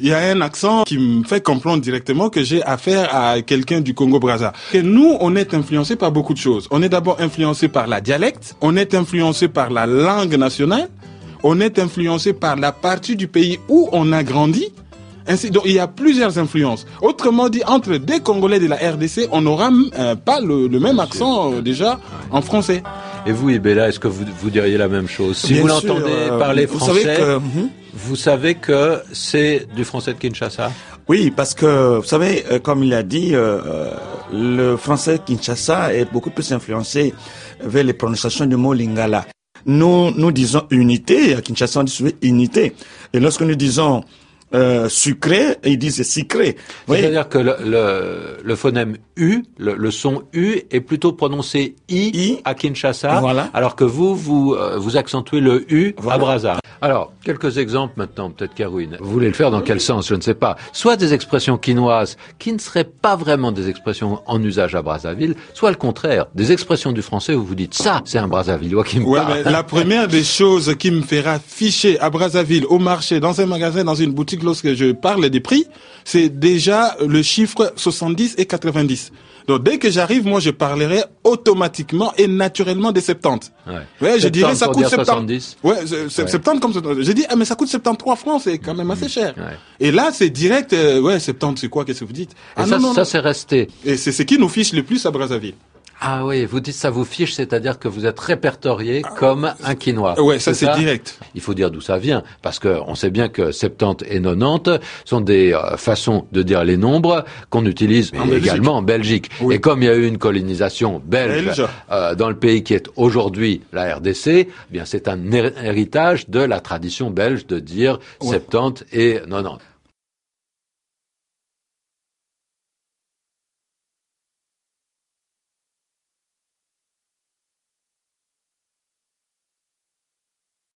il y a un accent qui me fait comprendre directement que j'ai affaire à quelqu'un du Congo-Brazza. Et nous, on est influencé par beaucoup de choses. On est d'abord influencé par la dialecte, on est influencé par la langue nationale, on est influencé par la partie du pays où on a grandi. Ainsi, donc il y a plusieurs influences. Autrement dit, entre des Congolais de la RDC, on n'aura euh, pas le, même accent euh, déjà en français. Et vous, Ibella, est-ce que vous, vous diriez la même chose Si vous l'entendez euh, parler français, mhm. vous savez que, c'est du français de Kinshasa Oui, parce que, vous savez, comme il a dit, le français de Kinshasa est beaucoup plus influencé vers les prononciations du mot lingala. Nous, nous disons unité, à Kinshasa on dit unité. Et lorsque nous disons euh, sucré, ils disent sucré. C'est-à-dire que le, le, le, phonème U, le, le, son U est plutôt prononcé I, à Kinshasa, alors que vous, vous, euh, vous accentuez le U à Brazza. Alors, quelques exemples maintenant, peut-être Carouine. Vous voulez le faire dans quel sens Je ne sais pas. Soit des expressions quinoises qui ne seraient pas vraiment des expressions en usage à Brazzaville, soit le contraire, des expressions du français où vous dites ça, c'est un Brazzavillois qui me ouais, parle. Mais la première des choses qui me fera ficher à Brazzaville, au marché, dans un magasin, dans une boutique, lorsque je parle des prix, c'est déjà le chiffre 70 et 90. Donc dès que j'arrive, moi je parlerai automatiquement et naturellement des 70. Ouais, ouais je dirais ça coûte 70. Ouais, 70 comme ça. J'ai dit ah mais ça coûte 73 francs, c'est quand même assez cher. Ouais. Et là c'est direct euh, ouais 70 c'est quoi qu'est-ce que vous dites? Ah ça, non, ça c'est resté. Et c'est ce qui nous fiche le plus à Brazzaville. Ah oui, vous dites ça vous fiche, c'est-à-dire que vous êtes répertorié comme un quinois. Ouais, ça c'est direct. Il faut dire d'où ça vient, parce que on sait bien que 70 et 90 sont des euh, façons de dire les nombres qu'on utilise également en Belgique. Et comme il y a eu une colonisation belge, Euh, dans le pays qui est aujourd'hui la RDC, eh bien c'est un héritage de la tradition belge de dire 70 et 90.